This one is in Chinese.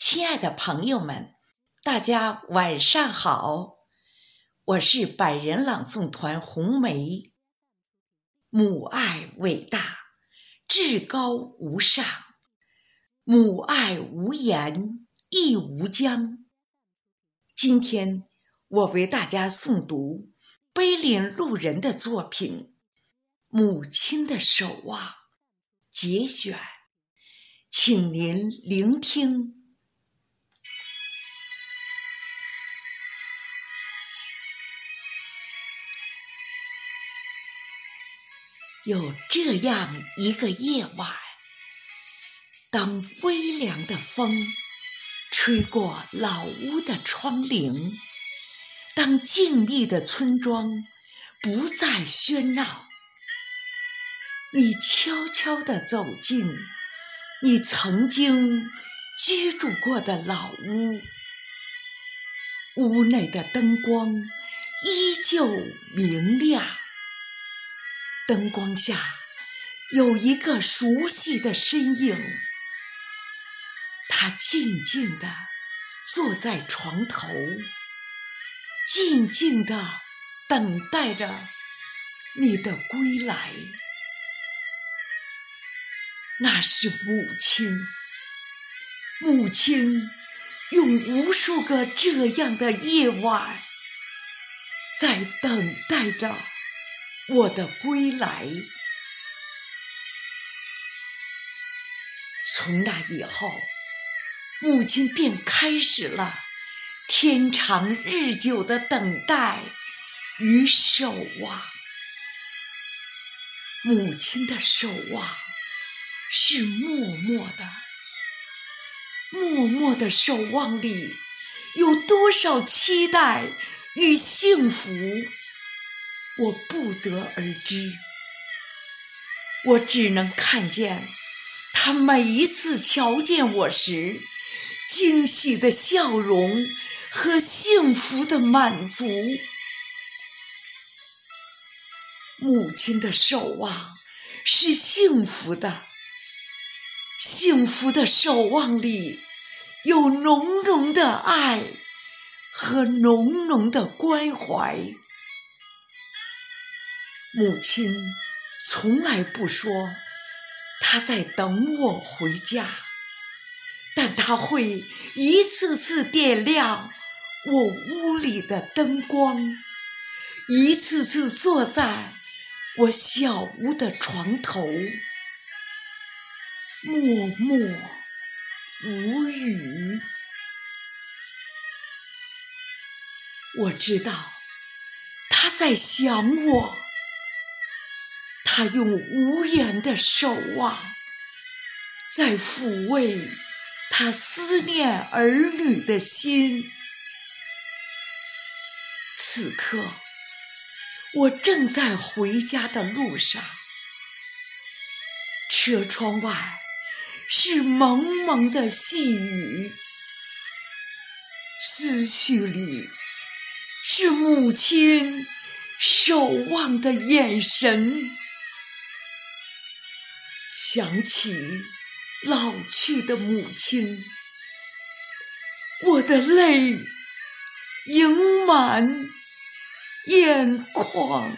亲爱的朋友们，大家晚上好！我是百人朗诵团红梅。母爱伟大，至高无上；母爱无言，亦无疆。今天我为大家诵读碑林路人的作品《母亲的守望》节选，请您聆听。有这样一个夜晚，当微凉的风吹过老屋的窗棂，当静谧的村庄不再喧闹，你悄悄地走进你曾经居住过的老屋，屋内的灯光依旧明亮。灯光下有一个熟悉的身影，他静静地坐在床头，静静地等待着你的归来。那是母亲，母亲用无数个这样的夜晚，在等待着。我的归来，从那以后，母亲便开始了天长日久的等待与守望。母亲的守望是默默的，默默的守望里有多少期待与幸福？我不得而知，我只能看见他每一次瞧见我时惊喜的笑容和幸福的满足。母亲的守望是幸福的，幸福的守望里有浓浓的爱和浓浓的关怀。母亲从来不说她在等我回家，但她会一次次点亮我屋里的灯光，一次次坐在我小屋的床头，默默无语。我知道她在想我。他用无言的守望，在抚慰他思念儿女的心。此刻，我正在回家的路上，车窗外是蒙蒙的细雨，思绪里是母亲守望的眼神。想起老去的母亲，我的泪盈满眼眶。